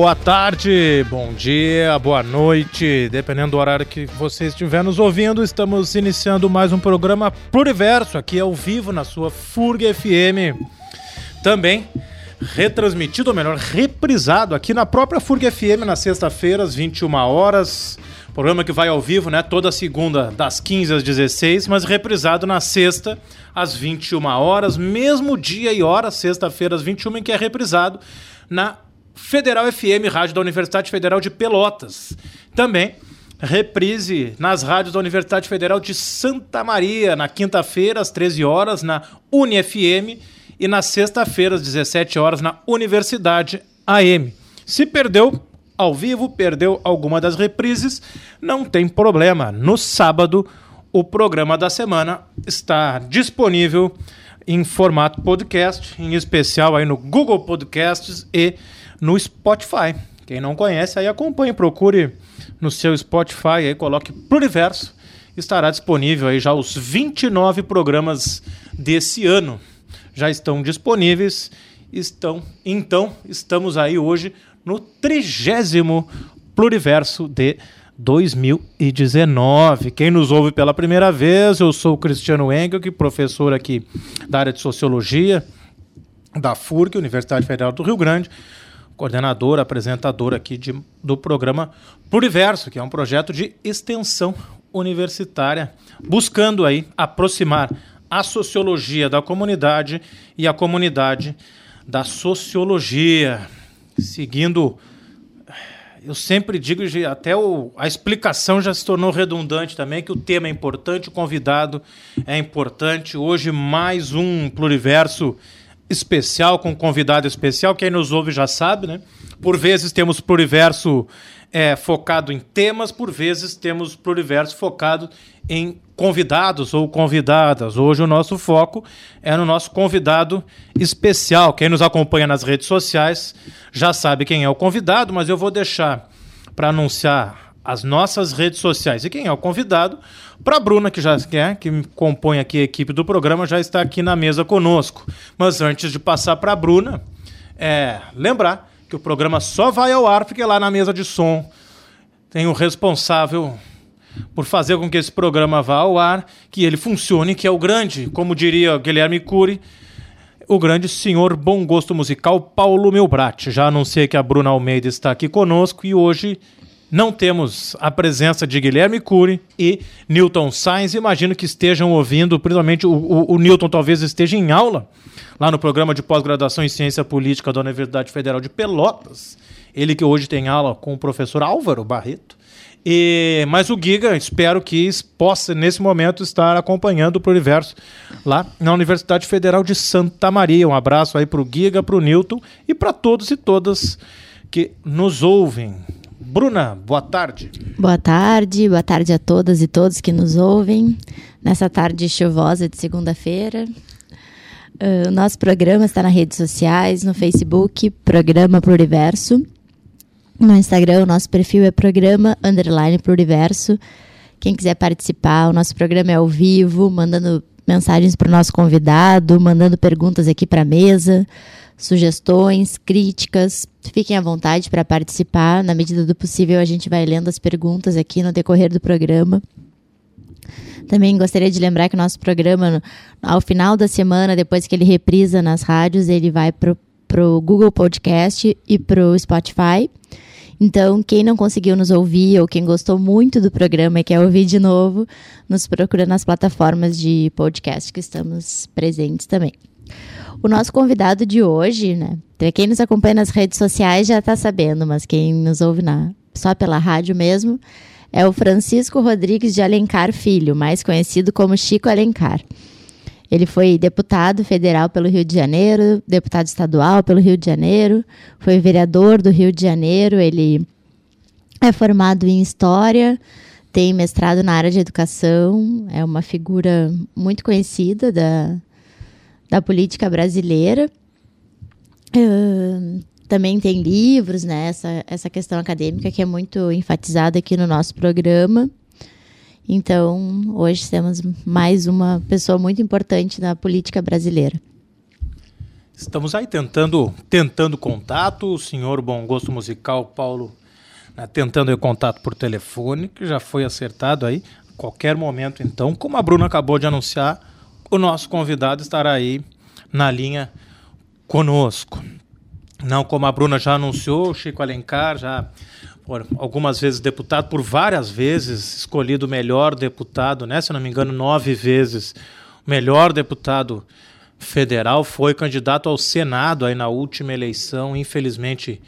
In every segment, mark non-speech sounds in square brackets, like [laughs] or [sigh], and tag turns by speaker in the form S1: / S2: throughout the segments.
S1: Boa tarde, bom dia, boa noite, dependendo do horário que você estiver nos ouvindo, estamos iniciando mais um programa Pluriverso aqui ao vivo na sua FURG FM. Também retransmitido, ou melhor, reprisado aqui na própria FURG FM na sexta-feira, às 21 horas. Programa que vai ao vivo, né? Toda segunda, das 15 às 16, mas reprisado na sexta, às 21 horas, mesmo dia e hora, sexta-feira, às 21, em que é reprisado na Federal FM, rádio da Universidade Federal de Pelotas. Também reprise nas rádios da Universidade Federal de Santa Maria, na quinta-feira, às 13 horas, na UniFM, e na sexta-feira, às 17 horas, na Universidade AM. Se perdeu ao vivo, perdeu alguma das reprises, não tem problema. No sábado, o programa da semana está disponível em formato podcast, em especial aí no Google Podcasts e no Spotify. Quem não conhece, aí acompanhe, procure no seu Spotify, aí coloque Pluriverso, estará disponível aí já os 29 programas desse ano. Já estão disponíveis, estão, então estamos aí hoje no trigésimo Pluriverso de 2019. Quem nos ouve pela primeira vez, eu sou o Cristiano Engel, professor aqui da área de Sociologia da FURC, Universidade Federal do Rio Grande coordenador, apresentador aqui de, do programa Pluriverso, que é um projeto de extensão universitária, buscando aí aproximar a sociologia da comunidade e a comunidade da sociologia, seguindo eu sempre digo, até o, a explicação já se tornou redundante também, que o tema é importante, o convidado é importante. Hoje, mais um pluriverso especial, com convidado especial. Quem nos ouve já sabe, né? Por vezes temos pluriverso é, focado em temas, por vezes temos pluriverso focado em convidados ou convidadas. Hoje o nosso foco é no nosso convidado especial. Quem nos acompanha nas redes sociais já sabe quem é o convidado, mas eu vou deixar para anunciar as nossas redes sociais. E quem é o convidado? Para a Bruna, que já quer, que compõe aqui a equipe do programa, já está aqui na mesa conosco. Mas antes de passar para a Bruna, é, lembrar que o programa só vai ao ar porque lá na mesa de som tem o responsável por fazer com que esse programa vá ao ar, que ele funcione, que é o grande, como diria Guilherme Cury, o grande senhor bom gosto musical Paulo Melbrat. Já anunciei que a Bruna Almeida está aqui conosco e hoje não temos a presença de Guilherme Cury e Newton Sainz. Imagino que estejam ouvindo, principalmente o, o, o Newton talvez esteja em aula lá no programa de pós-graduação em Ciência Política da Universidade Federal de Pelotas. Ele que hoje tem aula com o professor Álvaro Barreto. E, mas o Giga, espero que possa, nesse momento, estar acompanhando o Pluriverso lá na Universidade Federal de Santa Maria. Um abraço aí para o Giga, para o Newton e para todos e todas que nos ouvem. Bruna, boa tarde.
S2: Boa tarde, boa tarde a todas e todos que nos ouvem nessa tarde chuvosa de segunda-feira. Uh, nosso programa está nas redes sociais, no Facebook, Programa Pluriverso. No Instagram, o nosso perfil é Programa Underline Pluriverso. Quem quiser participar, o nosso programa é ao vivo, mandando mensagens para o nosso convidado, mandando perguntas aqui para a mesa sugestões, críticas. Fiquem à vontade para participar. Na medida do possível, a gente vai lendo as perguntas aqui no decorrer do programa. Também gostaria de lembrar que o nosso programa, ao final da semana, depois que ele reprisa nas rádios, ele vai para o Google Podcast e para o Spotify. Então, quem não conseguiu nos ouvir ou quem gostou muito do programa e quer ouvir de novo, nos procura nas plataformas de podcast que estamos presentes também. O nosso convidado de hoje, né? Quem nos acompanha nas redes sociais já está sabendo, mas quem nos ouve na, só pela rádio mesmo, é o Francisco Rodrigues de Alencar Filho, mais conhecido como Chico Alencar. Ele foi deputado federal pelo Rio de Janeiro, deputado estadual pelo Rio de Janeiro, foi vereador do Rio de Janeiro, ele é formado em História, tem mestrado na área de educação, é uma figura muito conhecida da, da política brasileira. Uh, também tem livros, né? Essa, essa questão acadêmica que é muito enfatizada aqui no nosso programa. Então, hoje temos mais uma pessoa muito importante na política brasileira.
S1: Estamos aí tentando, tentando contato. O senhor Bom Gosto Musical, Paulo, né, tentando contato por telefone, que já foi acertado aí. Qualquer momento, então, como a Bruna acabou de anunciar, o nosso convidado estará aí na linha conosco. Não, como a Bruna já anunciou, o Chico Alencar já por algumas vezes deputado, por várias vezes escolhido o melhor deputado, né? Se não me engano, nove vezes o melhor deputado federal, foi candidato ao Senado aí na última eleição, infelizmente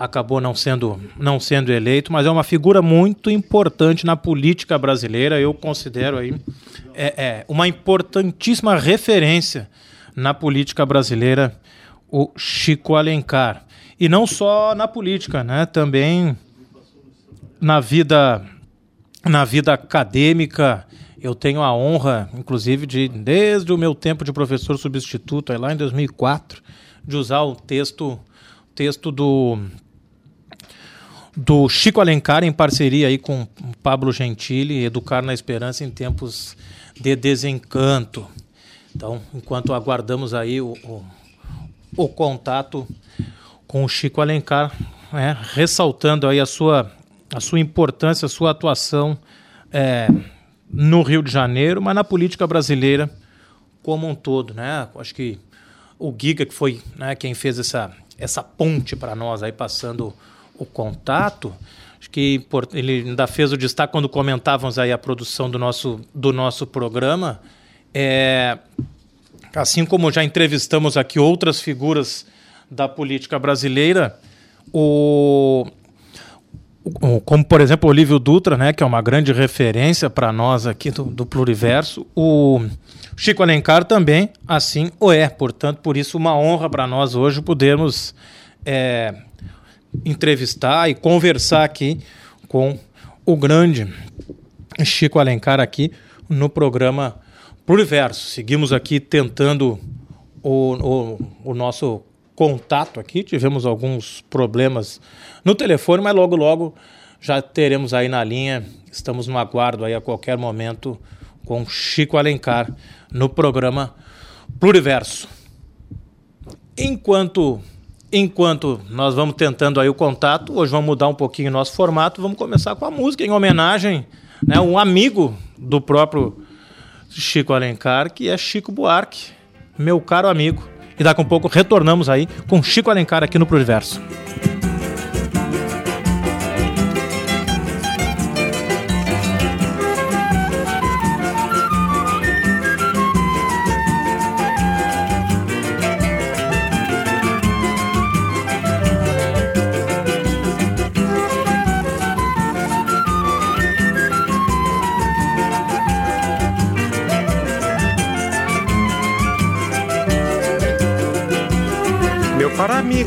S1: acabou não sendo, não sendo eleito, mas é uma figura muito importante na política brasileira. Eu considero aí é, é uma importantíssima referência na política brasileira, o Chico Alencar. E não só na política, né? Também na vida na vida acadêmica eu tenho a honra, inclusive, de desde o meu tempo de professor substituto, lá em 2004, de usar o texto texto do do Chico Alencar em parceria aí com Pablo Gentili, Educar na Esperança em tempos de desencanto. Então, enquanto aguardamos aí o, o, o contato com o Chico Alencar, é, ressaltando aí a sua a sua importância, a sua atuação é, no Rio de Janeiro, mas na política brasileira como um todo, né? Acho que o Giga que foi né, quem fez essa, essa ponte para nós aí passando o contato, acho que ele ainda fez o destaque quando comentávamos aí a produção do nosso, do nosso programa, é, assim como já entrevistamos aqui outras figuras da política brasileira, o, como por exemplo o Olívio Dutra, né, que é uma grande referência para nós aqui do, do, Pluriverso, o Chico Alencar também assim o é. Portanto, por isso uma honra para nós hoje podermos é, entrevistar e conversar aqui com o grande Chico Alencar aqui no programa Pluriverso. Seguimos aqui tentando o, o, o nosso contato aqui, tivemos alguns problemas no telefone, mas logo logo já teremos aí na linha. Estamos no aguardo aí a qualquer momento com Chico Alencar no programa Pluriverso. Enquanto enquanto nós vamos tentando aí o contato, hoje vamos mudar um pouquinho o nosso formato, vamos começar com a música em homenagem, né, um amigo do próprio Chico Alencar, que é Chico Buarque, meu caro amigo. E daqui a um pouco retornamos aí com Chico Alencar aqui no Pluriverso.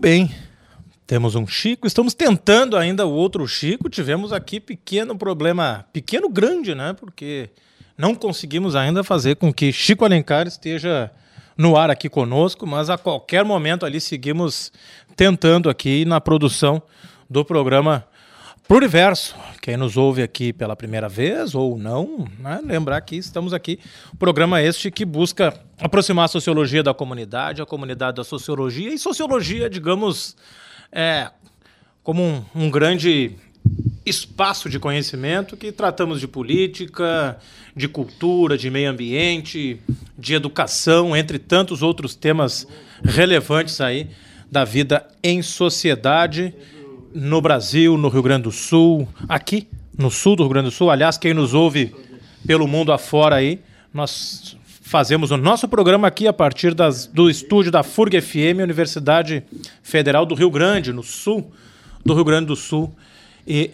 S1: Bem. Temos um Chico, estamos tentando ainda o outro Chico. Tivemos aqui pequeno problema, pequeno grande, né? Porque não conseguimos ainda fazer com que Chico Alencar esteja no ar aqui conosco, mas a qualquer momento ali seguimos tentando aqui na produção do programa Pluriverso. Quem nos ouve aqui pela primeira vez ou não, né? lembrar que estamos aqui. Programa este que busca aproximar a sociologia da comunidade, a comunidade da sociologia e sociologia, digamos, é, como um, um grande espaço de conhecimento que tratamos de política, de cultura, de meio ambiente, de educação, entre tantos outros temas relevantes aí da vida em sociedade no Brasil, no Rio Grande do Sul, aqui no sul do Rio Grande do Sul. Aliás, quem nos ouve pelo mundo afora aí, nós fazemos o nosso programa aqui a partir das, do estúdio da FURG FM, Universidade Federal do Rio Grande, no sul do Rio Grande do Sul. E,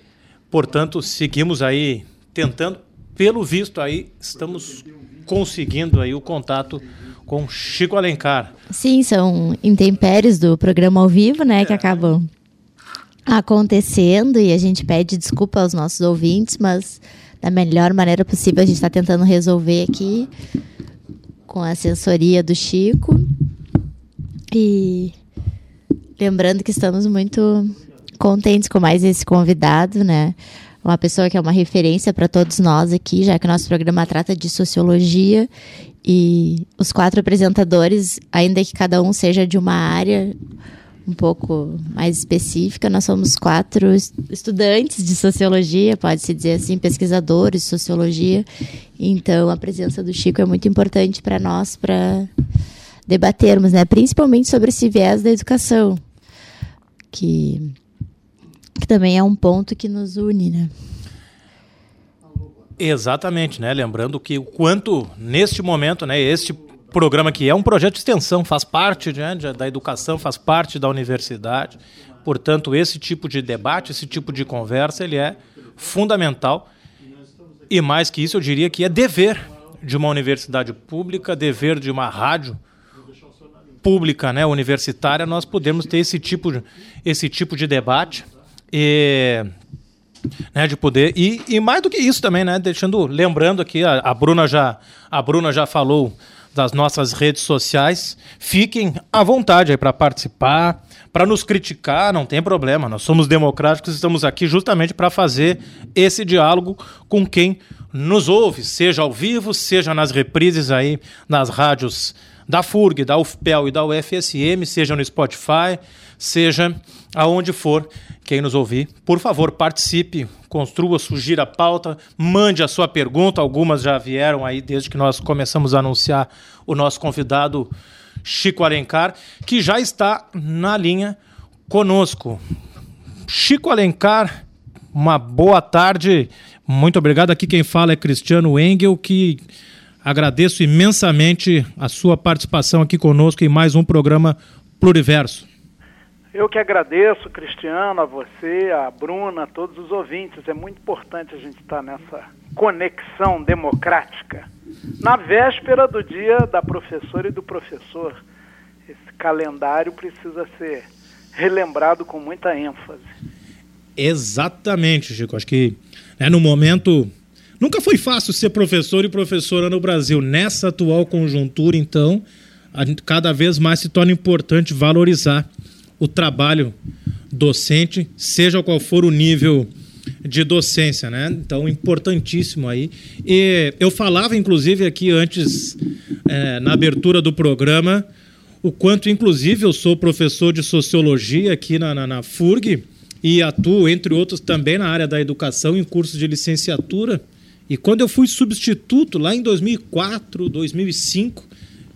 S1: portanto, seguimos aí tentando, pelo visto aí, estamos conseguindo aí o contato com Chico Alencar.
S2: Sim, são intempéries do programa ao vivo, né, é. que acabam acontecendo e a gente pede desculpa aos nossos ouvintes, mas da melhor maneira possível a gente está tentando resolver aqui com a assessoria do Chico. E lembrando que estamos muito contentes com mais esse convidado, né? Uma pessoa que é uma referência para todos nós aqui, já que o nosso programa trata de sociologia e os quatro apresentadores, ainda que cada um seja de uma área, um pouco mais específica, nós somos quatro estudantes de sociologia, pode-se dizer assim, pesquisadores de sociologia. Então, a presença do Chico é muito importante para nós, para debatermos, né? principalmente sobre esse viés da educação, que, que também é um ponto que nos une. Né?
S1: Exatamente, né? Lembrando que o quanto neste momento, né, este programa que é um projeto de extensão, faz parte né, da educação, faz parte da universidade. Portanto, esse tipo de debate, esse tipo de conversa, ele é fundamental. E mais que isso, eu diria que é dever de uma universidade pública, dever de uma rádio pública, né, universitária, nós podemos ter esse tipo de, esse tipo de debate e né, de poder e, e mais do que isso também, né, deixando lembrando aqui a, a Bruna já a Bruna já falou das nossas redes sociais. Fiquem à vontade aí para participar, para nos criticar, não tem problema. Nós somos democráticos, estamos aqui justamente para fazer esse diálogo com quem nos ouve, seja ao vivo, seja nas reprises aí nas rádios da FURG, da UFPEL e da UFSM, seja no Spotify, seja aonde for quem nos ouvir. Por favor, participe, construa, sugira a pauta, mande a sua pergunta. Algumas já vieram aí desde que nós começamos a anunciar o nosso convidado Chico Alencar, que já está na linha conosco. Chico Alencar, uma boa tarde. Muito obrigado. Aqui quem fala é Cristiano Engel, que agradeço imensamente a sua participação aqui conosco em mais um programa Pluriverso.
S3: Eu que agradeço, Cristiano, a você, a Bruna, a todos os ouvintes. É muito importante a gente estar nessa conexão democrática. Na véspera do dia da professora e do professor, esse calendário precisa ser relembrado com muita ênfase.
S1: Exatamente, Chico. Acho que né, no momento. Nunca foi fácil ser professor e professora no Brasil. Nessa atual conjuntura, então, cada vez mais se torna importante valorizar o trabalho docente, seja qual for o nível de docência, né? Então, importantíssimo aí. E eu falava, inclusive, aqui antes, é, na abertura do programa, o quanto, inclusive, eu sou professor de sociologia aqui na, na, na FURG e atuo, entre outros, também na área da educação, em cursos de licenciatura. E quando eu fui substituto, lá em 2004, 2005,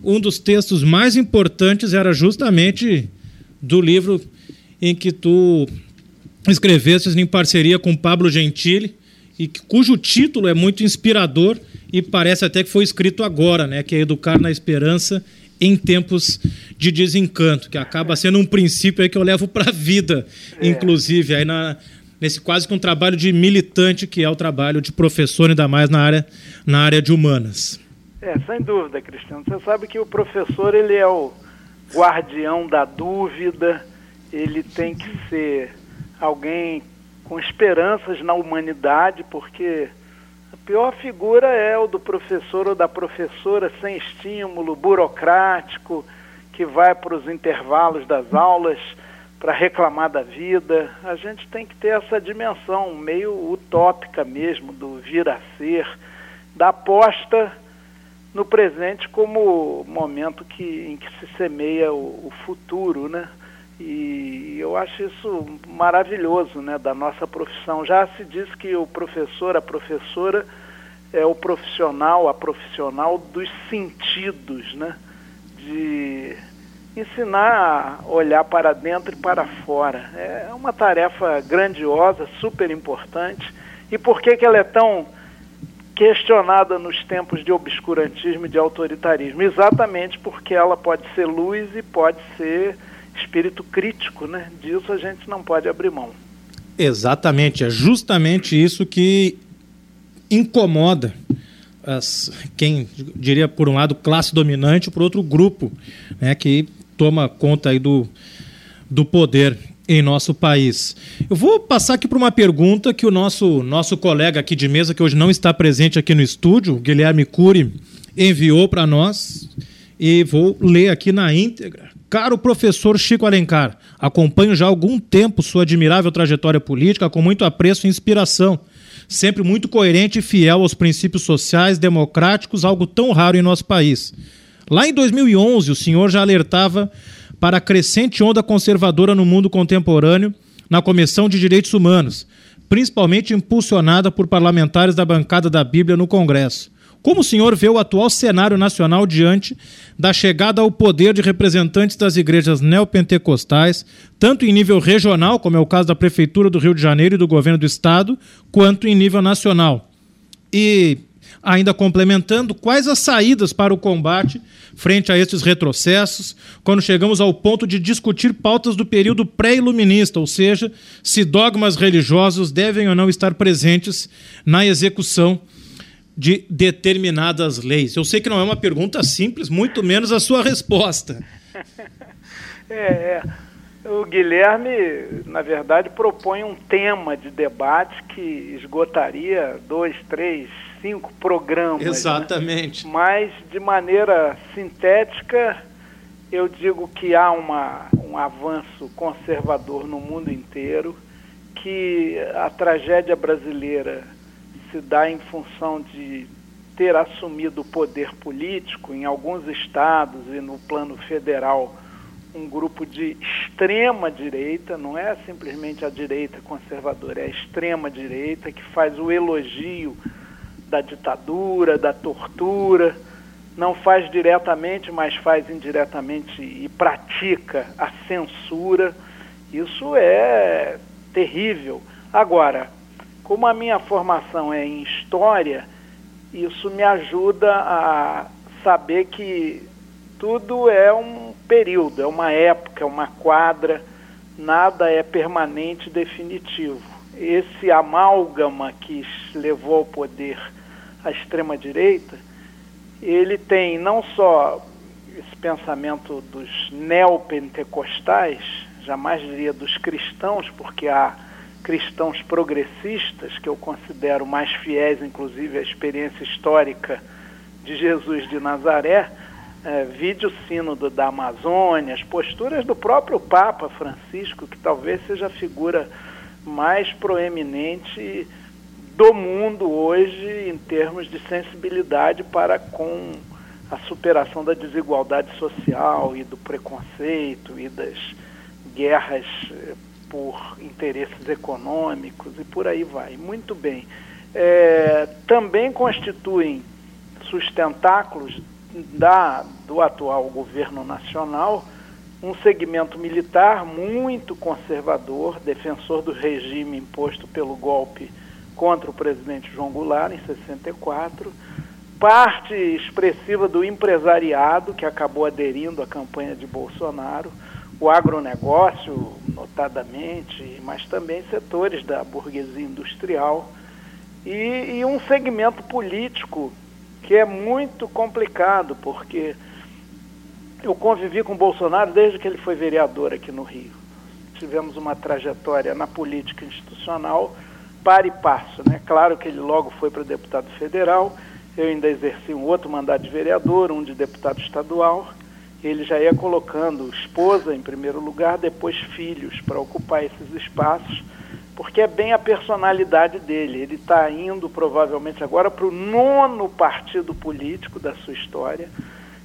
S1: um dos textos mais importantes era justamente do livro em que tu escreveste em parceria com Pablo Gentili e cujo título é muito inspirador e parece até que foi escrito agora, né, que é Educar na Esperança em tempos de desencanto, que acaba sendo um princípio que eu levo para a vida, é. inclusive aí na, nesse quase que um trabalho de militante que é o trabalho de professor ainda mais na área na área de humanas.
S3: É, sem dúvida, Cristiano. Você sabe que o professor ele é o guardião da dúvida, ele tem que ser alguém com esperanças na humanidade, porque a pior figura é o do professor ou da professora sem estímulo, burocrático, que vai para os intervalos das aulas para reclamar da vida. A gente tem que ter essa dimensão meio utópica mesmo do vir a ser, da aposta no presente como momento que, em que se semeia o, o futuro, né? E eu acho isso maravilhoso, né, da nossa profissão. Já se diz que o professor, a professora é o profissional, a profissional dos sentidos, né? De ensinar a olhar para dentro e para fora. É uma tarefa grandiosa, super importante. E por que, que ela é tão questionada nos tempos de obscurantismo e de autoritarismo? Exatamente porque ela pode ser luz e pode ser espírito crítico, né? Disso a gente não pode abrir mão.
S1: Exatamente, é justamente isso que incomoda as, quem diria por um lado classe dominante, por outro grupo, né, que toma conta aí do, do poder em nosso país. Eu vou passar aqui para uma pergunta que o nosso nosso colega aqui de mesa que hoje não está presente aqui no estúdio, Guilherme Cury, enviou para nós e vou ler aqui na íntegra. Caro professor Chico Alencar, acompanho já há algum tempo sua admirável trajetória política com muito apreço e inspiração, sempre muito coerente e fiel aos princípios sociais, democráticos, algo tão raro em nosso país. Lá em 2011, o senhor já alertava para a crescente onda conservadora no mundo contemporâneo na Comissão de Direitos Humanos, principalmente impulsionada por parlamentares da bancada da Bíblia no Congresso. Como o senhor vê o atual cenário nacional diante da chegada ao poder de representantes das igrejas neopentecostais, tanto em nível regional, como é o caso da Prefeitura do Rio de Janeiro e do governo do Estado, quanto em nível nacional? E, ainda complementando, quais as saídas para o combate frente a estes retrocessos, quando chegamos ao ponto de discutir pautas do período pré-iluminista, ou seja, se dogmas religiosos devem ou não estar presentes na execução de determinadas leis? Eu sei que não é uma pergunta simples, muito menos a sua resposta. [laughs]
S3: é, é. O Guilherme, na verdade, propõe um tema de debate que esgotaria dois, três, cinco programas. Né?
S1: Exatamente.
S3: Né? Mas, de maneira sintética, eu digo que há uma, um avanço conservador no mundo inteiro, que a tragédia brasileira se dá em função de ter assumido o poder político em alguns estados e no plano federal um grupo de extrema direita, não é simplesmente a direita conservadora, é a extrema direita que faz o elogio da ditadura, da tortura, não faz diretamente, mas faz indiretamente e pratica a censura. Isso é terrível. Agora, como a minha formação é em história, isso me ajuda a saber que tudo é um período, é uma época, é uma quadra, nada é permanente definitivo. Esse amálgama que levou ao poder a extrema-direita, ele tem não só esse pensamento dos neopentecostais, jamais diria dos cristãos, porque há cristãos progressistas, que eu considero mais fiéis, inclusive, à experiência histórica de Jesus de Nazaré, é, vídeo sínodo da Amazônia, as posturas do próprio Papa Francisco, que talvez seja a figura mais proeminente do mundo hoje em termos de sensibilidade para com a superação da desigualdade social e do preconceito e das guerras eh, por interesses econômicos e por aí vai. Muito bem. É, também constituem sustentáculos da, do atual governo nacional um segmento militar muito conservador, defensor do regime imposto pelo golpe contra o presidente João Goulart em 64, parte expressiva do empresariado que acabou aderindo à campanha de Bolsonaro, o agronegócio, notadamente, mas também setores da burguesia industrial e, e um segmento político que é muito complicado, porque eu convivi com o Bolsonaro desde que ele foi vereador aqui no Rio. Tivemos uma trajetória na política institucional para e passo. Né? Claro que ele logo foi para deputado federal, eu ainda exerci um outro mandato de vereador, um de deputado estadual. Ele já ia colocando esposa em primeiro lugar, depois filhos para ocupar esses espaços, porque é bem a personalidade dele. Ele está indo provavelmente agora para o nono partido político da sua história.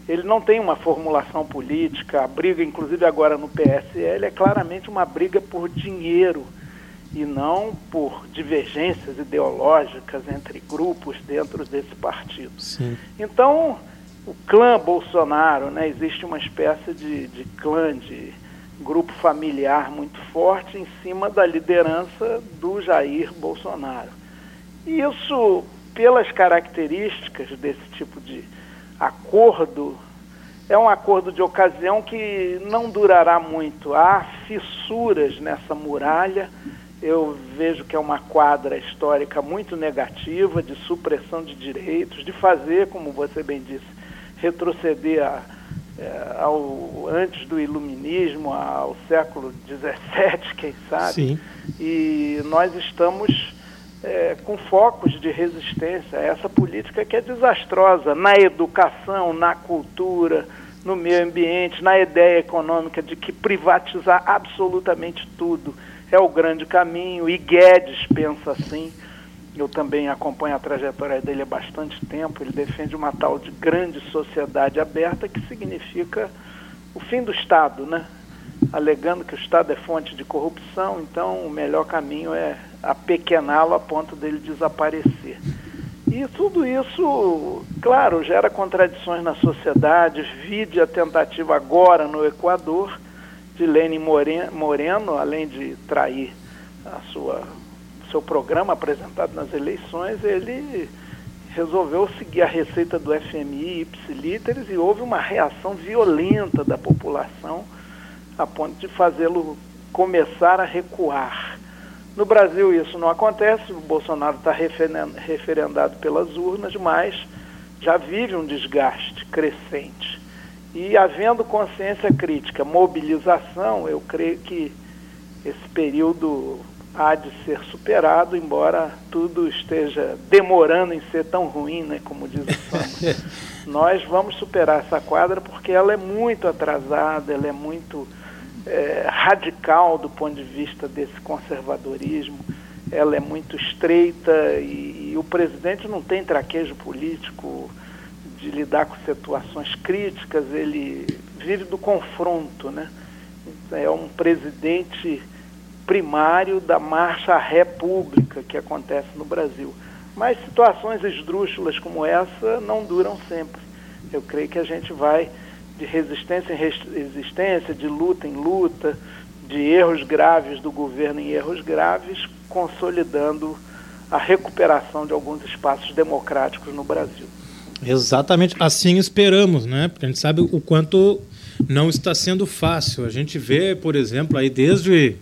S3: Ele não tem uma formulação política, a briga, inclusive agora no PSL, é claramente uma briga por dinheiro e não por divergências ideológicas entre grupos dentro desse partido.
S1: Sim.
S3: Então, o clã Bolsonaro, né, existe uma espécie de, de clã, de grupo familiar muito forte em cima da liderança do Jair Bolsonaro. E isso, pelas características desse tipo de acordo, é um acordo de ocasião que não durará muito. Há fissuras nessa muralha eu vejo que é uma quadra histórica muito negativa de supressão de direitos, de fazer, como você bem disse, retroceder a, é, ao, antes do iluminismo, ao século XVII, quem sabe.
S1: Sim.
S3: E nós estamos é, com focos de resistência a essa política que é desastrosa na educação, na cultura, no meio ambiente, na ideia econômica de que privatizar absolutamente tudo é o grande caminho, e Guedes pensa assim. Eu também acompanho a trajetória dele há bastante tempo. Ele defende uma tal de grande sociedade aberta, que significa o fim do Estado, né? alegando que o Estado é fonte de corrupção, então o melhor caminho é apequená-lo a ponto dele desaparecer. E tudo isso, claro, gera contradições na sociedade. Vide a tentativa agora no Equador de Lênin Moreno, além de trair a sua seu programa apresentado nas eleições, ele resolveu seguir a receita do FMI ipsilíteres e houve uma reação violenta da população a ponto de fazê-lo começar a recuar. No Brasil isso não acontece, o Bolsonaro está referendado pelas urnas, mas já vive um desgaste crescente. E havendo consciência crítica, mobilização, eu creio que esse período há de ser superado, embora tudo esteja demorando em ser tão ruim, né, como diz o [laughs] samba. Nós vamos superar essa quadra porque ela é muito atrasada, ela é muito é, radical do ponto de vista desse conservadorismo, ela é muito estreita e, e o presidente não tem traquejo político de lidar com situações críticas, ele vive do confronto, né? É um presidente primário da marcha à república que acontece no Brasil. Mas situações esdrúxulas como essa não duram sempre. Eu creio que a gente vai de resistência em resistência, de luta em luta, de erros graves do governo em erros graves, consolidando a recuperação de alguns espaços democráticos no Brasil.
S1: Exatamente, assim esperamos, né? Porque a gente sabe o quanto não está sendo fácil. A gente vê, por exemplo, aí desde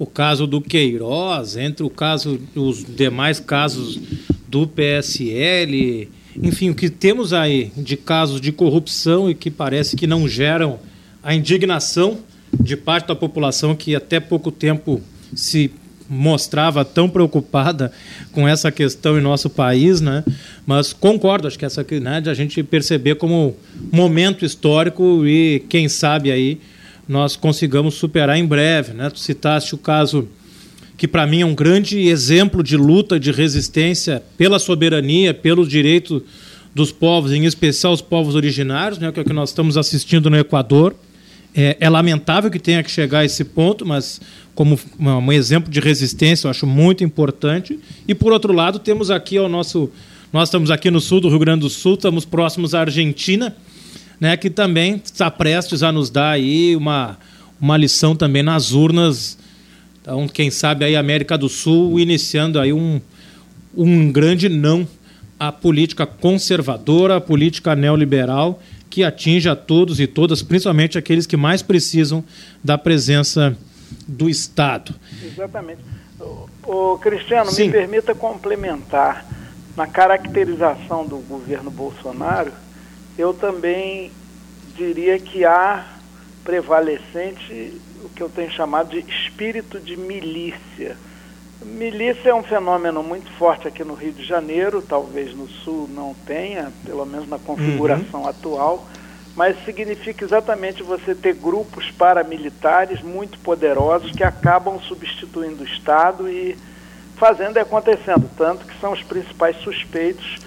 S1: o caso do Queiroz, entre o caso os demais casos do PSL, enfim, o que temos aí de casos de corrupção e que parece que não geram a indignação de parte da população que até pouco tempo se mostrava tão preocupada com essa questão em nosso país, né? Mas concordo, acho que essa né, de a gente perceber como momento histórico e quem sabe aí nós consigamos superar em breve, né? Tu citaste o caso que para mim é um grande exemplo de luta, de resistência pela soberania, pelos direitos dos povos, em especial os povos originários, né, que é o que nós estamos assistindo no Equador. É, é, lamentável que tenha que chegar a esse ponto, mas como um exemplo de resistência, eu acho muito importante. E por outro lado, temos aqui o nosso. Nós estamos aqui no sul do Rio Grande do Sul, estamos próximos à Argentina, né, que também está prestes a nos dar aí uma, uma lição também nas urnas então, quem sabe aí América do Sul iniciando aí um, um grande não à política conservadora, à política neoliberal que atinge a todos e todas, principalmente aqueles que mais precisam da presença do Estado.
S3: Exatamente. O, Cristiano, Sim. me permita complementar. Na caracterização do governo Bolsonaro, eu também diria que há prevalecente o que eu tenho chamado de espírito de milícia. Milícia é um fenômeno muito forte aqui no Rio de Janeiro, talvez no Sul não tenha, pelo menos na configuração uhum. atual, mas significa exatamente você ter grupos paramilitares muito poderosos que acabam substituindo o Estado e fazendo e acontecendo, tanto que são os principais suspeitos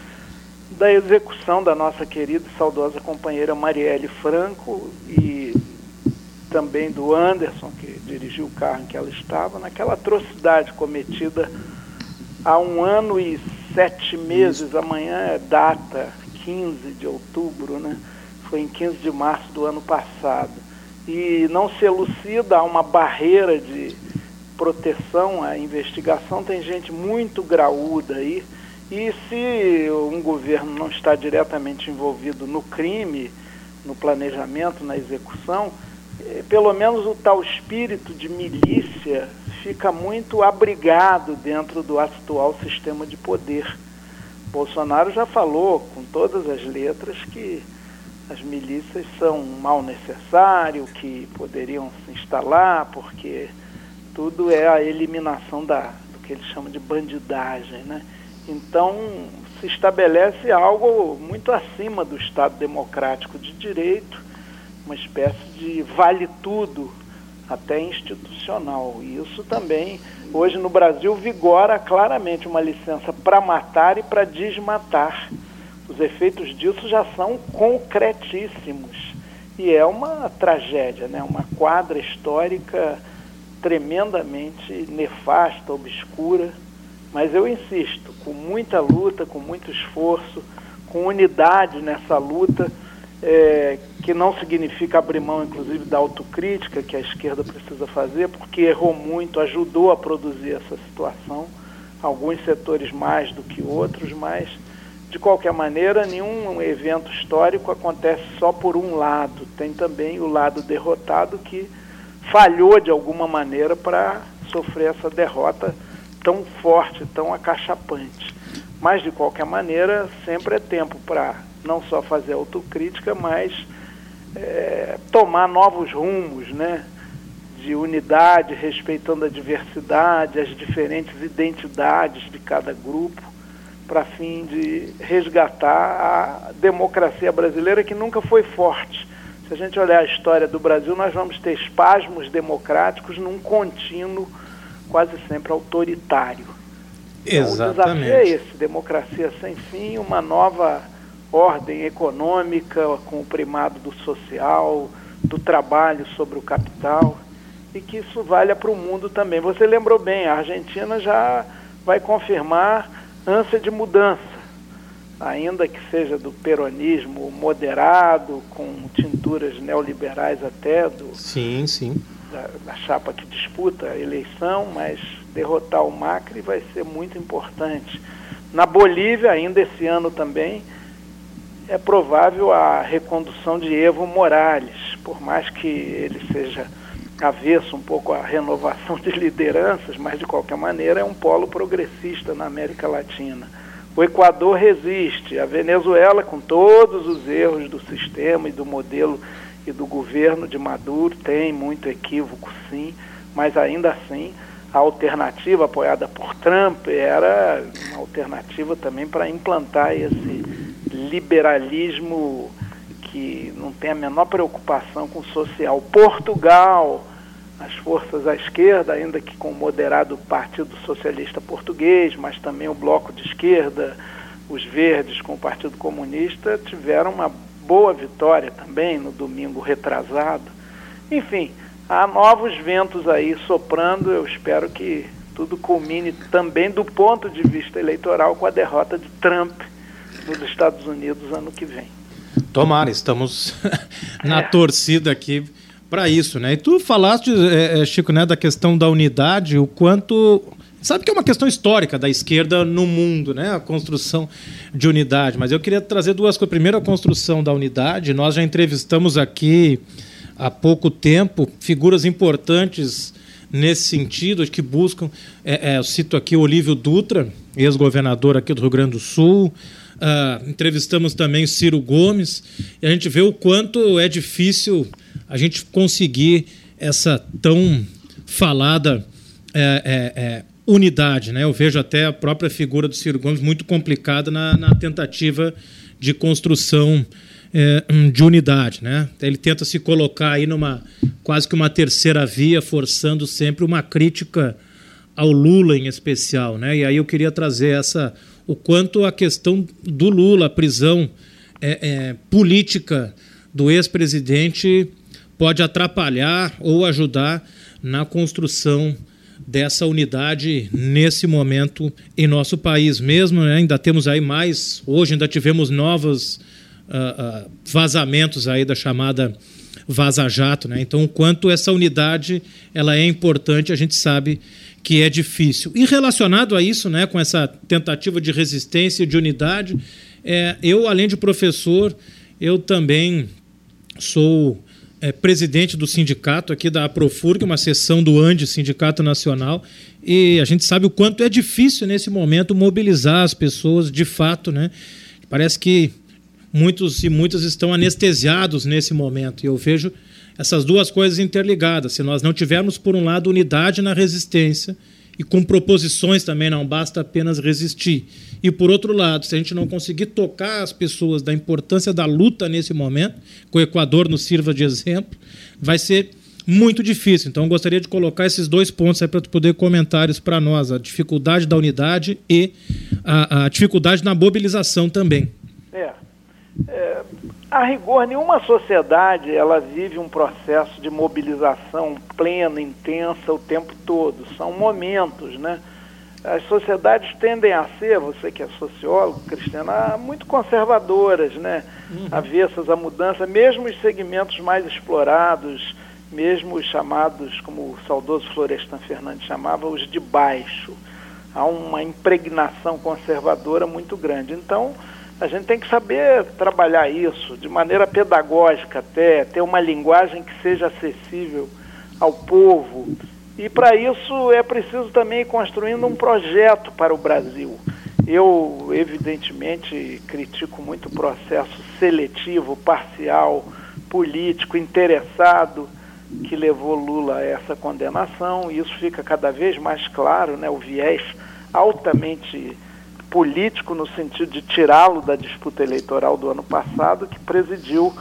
S3: da execução da nossa querida e saudosa companheira Marielle Franco e também do Anderson, que dirigiu o carro em que ela estava, naquela atrocidade cometida há um ano e sete meses, amanhã é data, 15 de outubro, né? Foi em 15 de março do ano passado. E não se elucida, há uma barreira de proteção à investigação, tem gente muito graúda aí. E se um governo não está diretamente envolvido no crime, no planejamento, na execução, eh, pelo menos o tal espírito de milícia fica muito abrigado dentro do atual sistema de poder. Bolsonaro já falou com todas as letras que as milícias são um mal necessário, que poderiam se instalar, porque tudo é a eliminação da, do que ele chama de bandidagem. Né? Então, se estabelece algo muito acima do Estado democrático de direito uma espécie de vale tudo até institucional. E isso também, hoje no Brasil, vigora claramente uma licença para matar e para desmatar. Os efeitos disso já são concretíssimos. E é uma tragédia, né? uma quadra histórica tremendamente nefasta, obscura. Mas eu insisto, com muita luta, com muito esforço, com unidade nessa luta, é, que não significa abrir mão, inclusive, da autocrítica que a esquerda precisa fazer, porque errou muito, ajudou a produzir essa situação, alguns setores mais do que outros, mas, de qualquer maneira, nenhum evento histórico acontece só por um lado. Tem também o lado derrotado que falhou de alguma maneira para sofrer essa derrota tão forte, tão acachapante. Mas, de qualquer maneira, sempre é tempo para não só fazer autocrítica, mas é, tomar novos rumos, né? De unidade, respeitando a diversidade, as diferentes identidades de cada grupo, para fim de resgatar a democracia brasileira que nunca foi forte. Se a gente olhar a história do Brasil, nós vamos ter espasmos democráticos num contínuo quase sempre autoritário.
S1: Exatamente. Então, o
S3: desafio é esse, democracia sem fim, uma nova ordem econômica com o primado do social, do trabalho sobre o capital e que isso valha para o mundo também. Você lembrou bem, a Argentina já vai confirmar ânsia de mudança, ainda que seja do peronismo moderado, com tinturas neoliberais até do
S1: sim, sim.
S3: Da, da chapa que disputa a eleição, mas derrotar o Macri vai ser muito importante. Na Bolívia, ainda esse ano também, é provável a recondução de Evo Morales, por mais que ele seja avesso um pouco à renovação [laughs] de lideranças, mas de qualquer maneira é um polo progressista na América Latina. O Equador resiste, a Venezuela, com todos os erros do sistema e do modelo e do governo de Maduro, tem muito equívoco, sim, mas ainda assim a alternativa apoiada por Trump era uma alternativa também para implantar esse liberalismo que não tem a menor preocupação com o social. Portugal, as forças à esquerda, ainda que com o moderado Partido Socialista Português, mas também o Bloco de Esquerda, os Verdes com o Partido Comunista, tiveram uma boa vitória também no domingo retrasado. Enfim, há novos ventos aí soprando, eu espero que tudo culmine também do ponto de vista eleitoral com a derrota de Trump nos Estados Unidos ano que vem.
S1: Tomara, estamos [laughs] na é. torcida aqui para isso, né? E tu falaste, é, é, Chico, né, da questão da unidade, o quanto sabe que é uma questão histórica da esquerda no mundo, né? A construção de unidade. Mas eu queria trazer duas coisas. Primeiro, a construção da unidade. Nós já entrevistamos aqui há pouco tempo figuras importantes nesse sentido, que buscam. É, é, eu cito aqui o Olívio Dutra, ex-governador aqui do Rio Grande do Sul. Uh, entrevistamos também Ciro Gomes e a gente vê o quanto é difícil a gente conseguir essa tão falada é, é, é, unidade. Né? Eu vejo até a própria figura do Ciro Gomes muito complicada na, na tentativa de construção é, de unidade. Né? Ele tenta se colocar aí numa quase que uma terceira via, forçando sempre uma crítica ao Lula em especial. Né? E aí eu queria trazer essa o quanto a questão do Lula, a prisão é, é, política do ex-presidente pode atrapalhar ou ajudar na construção dessa unidade nesse momento em nosso país mesmo. Né? Ainda temos aí mais, hoje ainda tivemos novos uh, uh, vazamentos aí da chamada Vaza Jato. Né? Então, o quanto essa unidade ela é importante, a gente sabe que é difícil. E relacionado a isso, né, com essa tentativa de resistência e de unidade, é, eu, além de professor, eu também sou é, presidente do sindicato aqui da Aprofurg, uma seção do ANDE, Sindicato Nacional, e a gente sabe o quanto é difícil nesse momento mobilizar as pessoas de fato, né? Parece que muitos e muitas estão anestesiados nesse momento, e eu vejo essas duas coisas interligadas. Se nós não tivermos, por um lado, unidade na resistência e com proposições também, não basta apenas resistir. E por outro lado, se a gente não conseguir tocar as pessoas da importância da luta nesse momento, que o Equador nos sirva de exemplo, vai ser muito difícil. Então, gostaria de colocar esses dois pontos para tu poder comentários para nós: a dificuldade da unidade e a, a dificuldade na mobilização também.
S3: É. é a rigor, nenhuma sociedade ela vive um processo de mobilização plena, intensa o tempo todo. São momentos, né? As sociedades tendem a ser, você que é sociólogo, Cristina, muito conservadoras, né? Uhum. Avessas à mudança, mesmo os segmentos mais explorados, mesmo os chamados, como o saudoso Florestan Fernandes chamava, os de baixo. Há uma impregnação conservadora muito grande. Então, a gente tem que saber trabalhar isso de maneira pedagógica até, ter uma linguagem que seja acessível ao povo. E para isso é preciso também ir construindo um projeto para o Brasil. Eu, evidentemente, critico muito o processo seletivo, parcial, político, interessado que levou Lula a essa condenação, e isso fica cada vez mais claro, né, o viés altamente político no sentido de tirá-lo da disputa eleitoral do ano passado, que presidiu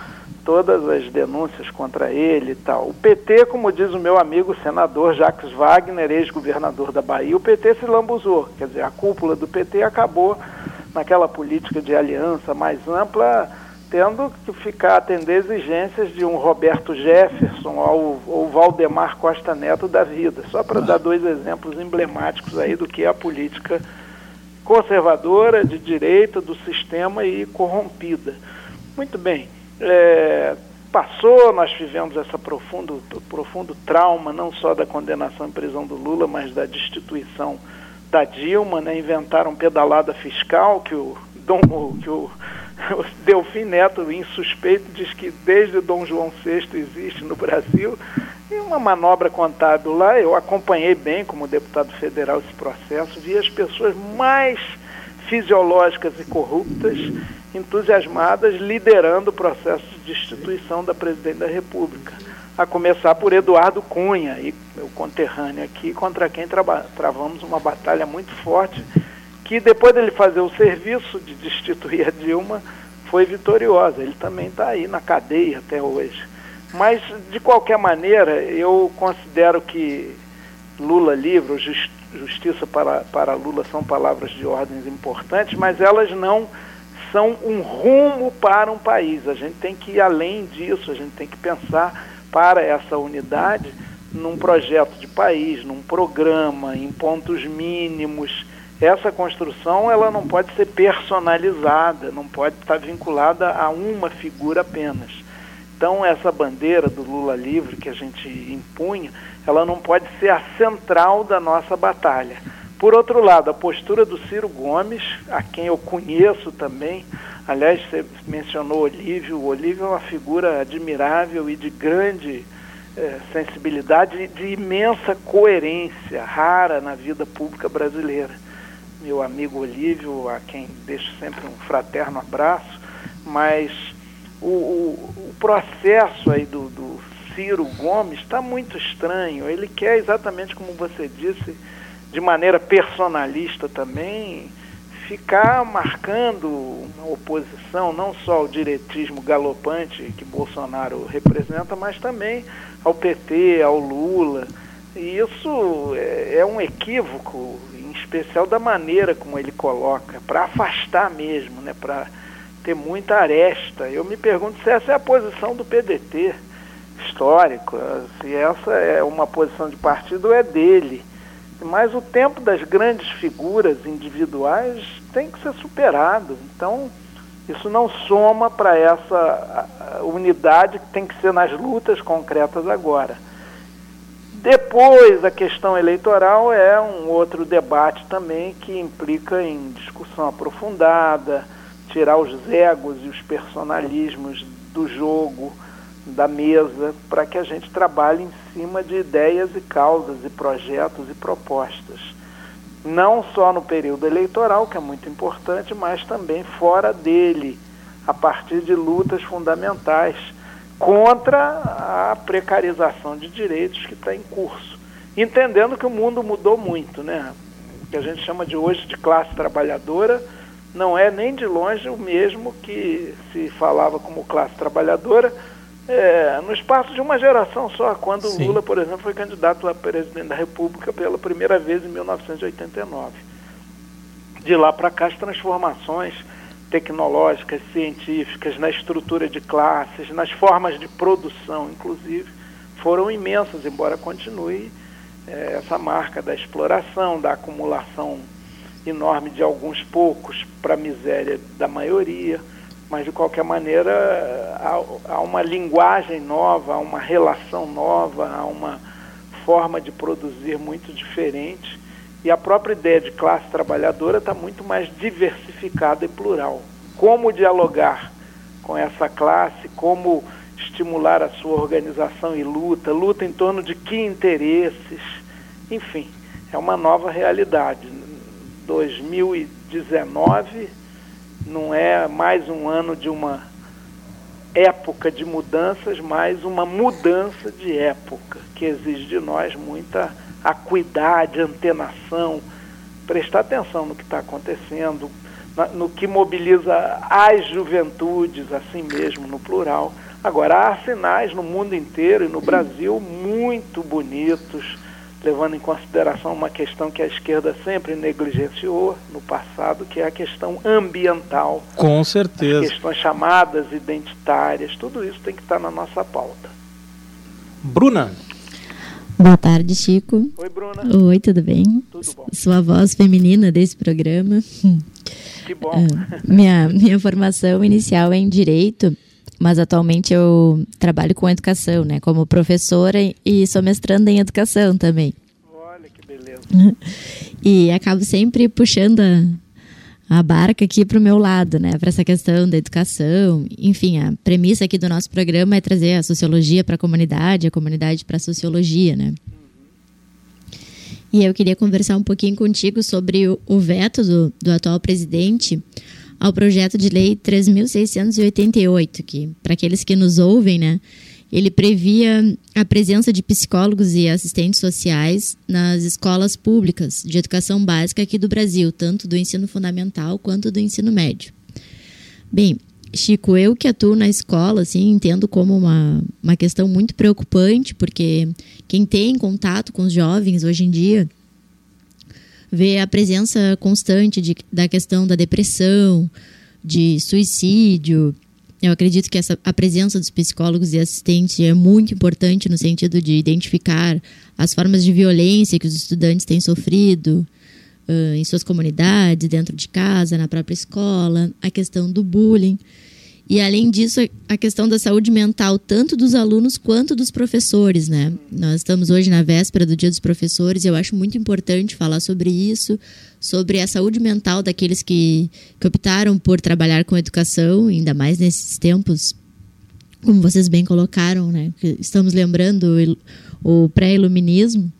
S3: todas as denúncias contra ele e tal. O PT, como diz o meu amigo senador Jacques Wagner, ex-governador da Bahia, o PT se lambuzou. Quer dizer, a cúpula do PT acabou naquela política de aliança mais ampla, tendo que ficar atender exigências de um Roberto Jefferson ou, ou Valdemar Costa Neto da vida, só para dar dois exemplos emblemáticos aí do que é a política conservadora, de direita, do sistema e corrompida. Muito bem. É, passou, nós tivemos esse profundo, profundo trauma, não só da condenação em prisão do Lula, mas da destituição da Dilma, né? inventaram pedalada fiscal, que o, Dom, que o, [laughs] o Delfim Neto, insuspeito, diz que desde Dom João VI existe no Brasil, e uma manobra contábil lá, eu acompanhei bem como deputado federal esse processo, vi as pessoas mais fisiológicas e corruptas, entusiasmadas, liderando o processo de destituição da presidente da República. A começar por Eduardo Cunha, e meu conterrâneo aqui, contra quem travamos uma batalha muito forte, que depois dele fazer o serviço de destituir a Dilma, foi vitoriosa. Ele também está aí na cadeia até hoje. Mas, de qualquer maneira, eu considero que Lula livre, justiça para, para Lula são palavras de ordens importantes, mas elas não são um rumo para um país. A gente tem que ir além disso, a gente tem que pensar para essa unidade num projeto de país, num programa, em pontos mínimos. Essa construção ela não pode ser personalizada, não pode estar vinculada a uma figura apenas. Então essa bandeira do Lula livre que a gente impunha, ela não pode ser a central da nossa batalha. Por outro lado, a postura do Ciro Gomes, a quem eu conheço também, aliás, você mencionou Olívio, o Olívio é uma figura admirável e de grande eh, sensibilidade e de imensa coerência, rara na vida pública brasileira. Meu amigo Olívio, a quem deixo sempre um fraterno abraço, mas o, o, processo aí do, do Ciro Gomes está muito estranho. Ele quer exatamente como você disse, de maneira personalista também, ficar marcando uma oposição não só ao diretismo galopante que Bolsonaro representa, mas também ao PT, ao Lula. E isso é, é um equívoco, em especial da maneira como ele coloca, para afastar mesmo, né, para ter muita aresta. Eu me pergunto se essa é a posição do PDT histórico, se essa é uma posição de partido é dele. Mas o tempo das grandes figuras individuais tem que ser superado. Então, isso não soma para essa unidade que tem que ser nas lutas concretas agora. Depois, a questão eleitoral é um outro debate também que implica em discussão aprofundada, tirar os egos e os personalismos do jogo, da mesa, para que a gente trabalhe em cima de ideias e causas e projetos e propostas. Não só no período eleitoral, que é muito importante, mas também fora dele, a partir de lutas fundamentais contra a precarização de direitos que está em curso. Entendendo que o mundo mudou muito, né? O que a gente chama de hoje de classe trabalhadora não é nem de longe o mesmo que se falava como classe trabalhadora é, no espaço de uma geração só, quando Sim. Lula, por exemplo, foi candidato a presidente da República pela primeira vez em 1989. De lá para cá, as transformações tecnológicas, científicas, na estrutura de classes, nas formas de produção, inclusive, foram imensas, embora continue é, essa marca da exploração, da acumulação enorme de alguns poucos para a miséria da maioria mas de qualquer maneira há, há, uma linguagem nova, há uma relação nova, há uma forma de produzir muito diferente e a própria ideia de classe trabalhadora está muito mais diversificada e plural. Como dialogar com essa classe, como estimular a sua organização e luta, luta em torno de que interesses, enfim, é uma nova realidade. 2019 não é mais um ano de uma época de mudanças, mas uma mudança de época, que exige de nós muita acuidade, antenação, prestar atenção no que está acontecendo, no que mobiliza as juventudes, assim mesmo, no plural. Agora, há sinais no mundo inteiro e no Brasil muito bonitos levando em consideração uma questão que a esquerda sempre negligenciou no passado, que é a questão ambiental.
S1: Com certeza.
S3: As questões chamadas identitárias, tudo isso tem que estar na nossa pauta.
S1: Bruna.
S2: Boa tarde, Chico.
S3: Oi, Bruna.
S2: Oi, tudo bem?
S3: Tudo bom.
S2: Sua voz feminina desse programa.
S3: Que bom.
S2: Uh, minha, minha formação inicial é em Direito, mas atualmente eu trabalho com educação, né? Como professora e sou mestranda em educação também.
S3: Olha que beleza. [laughs]
S2: E acabo sempre puxando a, a barca aqui para o meu lado, né? Para essa questão da educação. Enfim, a premissa aqui do nosso programa é trazer a sociologia para a comunidade, a comunidade para a sociologia, né? E eu queria conversar um pouquinho contigo sobre o, o veto do, do atual presidente ao projeto de lei 3.688, que, para aqueles que nos ouvem, né, ele previa a presença de psicólogos e assistentes sociais nas escolas públicas de educação básica aqui do Brasil, tanto do ensino fundamental quanto do ensino médio. Bem, Chico, eu que atuo na escola, assim, entendo como uma, uma questão muito preocupante, porque quem tem contato com os jovens hoje em dia vê a presença constante de, da questão da depressão, de suicídio. Eu acredito que essa, a presença dos psicólogos e assistentes é muito importante no sentido de identificar as formas de violência que os estudantes têm sofrido uh, em suas comunidades, dentro de casa, na própria escola, a questão do bullying. E além disso, a questão da saúde mental, tanto dos alunos quanto dos professores, né? Nós estamos hoje na véspera do Dia dos Professores e eu acho muito importante falar sobre isso, sobre a saúde mental daqueles que, que optaram por trabalhar com educação, ainda mais nesses tempos, como vocês bem colocaram, né? Estamos lembrando o, pré-iluminismo.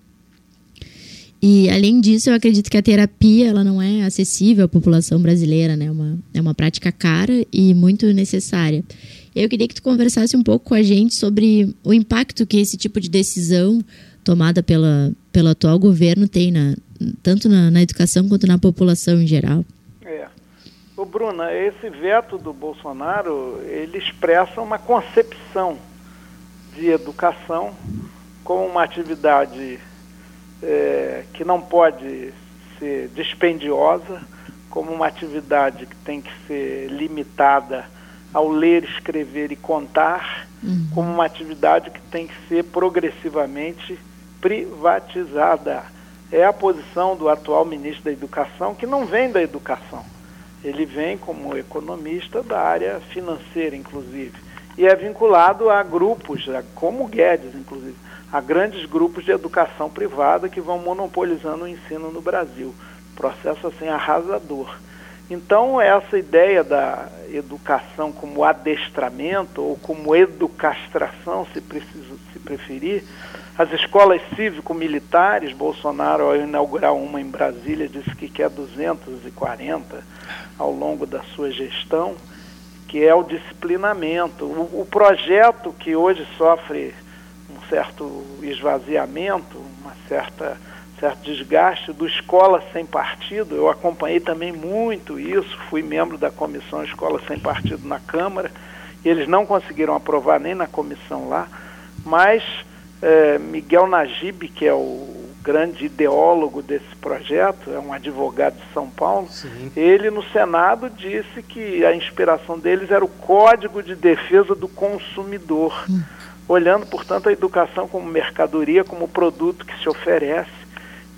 S2: E além disso, eu acredito que a terapia ela não é acessível à população brasileira, né? É uma, é uma prática cara e muito necessária. Eu queria que tu conversasse um pouco com a gente sobre o impacto que esse tipo de decisão tomada pela, pelo atual governo tem na, tanto na, na educação quanto na população em geral.
S3: É. Ô, Bruna, esse veto do Bolsonaro, ele expressa uma concepção de educação como uma atividade é, que não pode ser dispendiosa, como uma atividade que tem que ser limitada ao ler, escrever e contar, uhum. como uma atividade que tem que ser progressivamente privatizada. É a posição do atual ministro da Educação, que não vem da educação. Ele vem como economista da área financeira, inclusive. E é vinculado a grupos, como Guedes, inclusive a grandes grupos de educação privada que vão monopolizando o ensino no Brasil. Processo assim arrasador. Então, essa ideia da educação como adestramento ou como educastração, se, preciso, se preferir, as escolas cívico-militares, Bolsonaro, ao inaugurar uma em Brasília, disse que quer 240 ao longo da sua gestão, que é o disciplinamento. O, o projeto que hoje sofre um certo esvaziamento, uma certa certo desgaste do Escola Sem Partido. Eu acompanhei também muito isso, fui membro da comissão Escola Sem Partido na Câmara, e eles não conseguiram aprovar nem na comissão lá, mas é, Miguel Najib, que é o grande ideólogo desse projeto, é um advogado de São Paulo, Sim. ele no Senado disse que a inspiração deles era o Código de Defesa do Consumidor. Hum olhando, portanto, a educação como mercadoria, como produto que se oferece.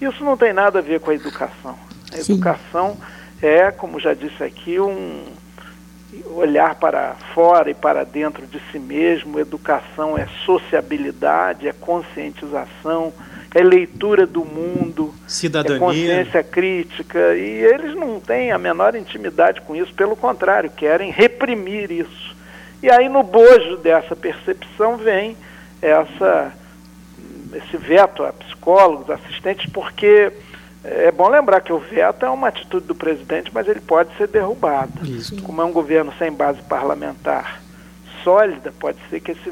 S3: Isso não tem nada a ver com a educação. A Sim. educação é, como já disse aqui, um olhar para fora e para dentro de si mesmo. Educação é sociabilidade, é conscientização, é leitura do mundo,
S1: cidadania,
S3: é consciência crítica. E eles não têm a menor intimidade com isso, pelo contrário, querem reprimir isso. E aí no bojo dessa percepção vem essa, esse veto a psicólogos, assistentes, porque é bom lembrar que o veto é uma atitude do presidente, mas ele pode ser derrubado. Isso. Como é um governo sem base parlamentar sólida, pode ser que esse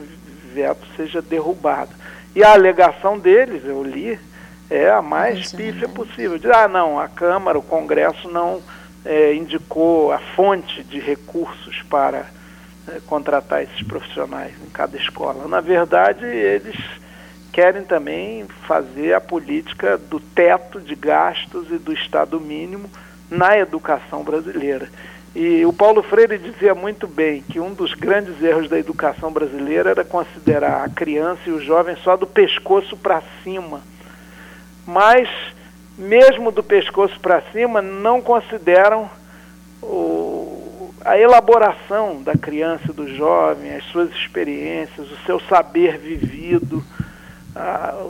S3: veto seja derrubado. E a alegação deles, eu li, é a mais pífia possível. Diz, ah, não, a Câmara, o Congresso não é, indicou a fonte de recursos para é, contratar esses profissionais em cada escola. Na verdade, eles querem também fazer a política do teto de gastos e do Estado mínimo na educação brasileira. E o Paulo Freire dizia muito bem que um dos grandes erros da educação brasileira era considerar a criança e o jovem só do pescoço para cima. Mas, mesmo do pescoço para cima, não consideram a elaboração da criança e do jovem, as suas experiências, o seu saber vivido,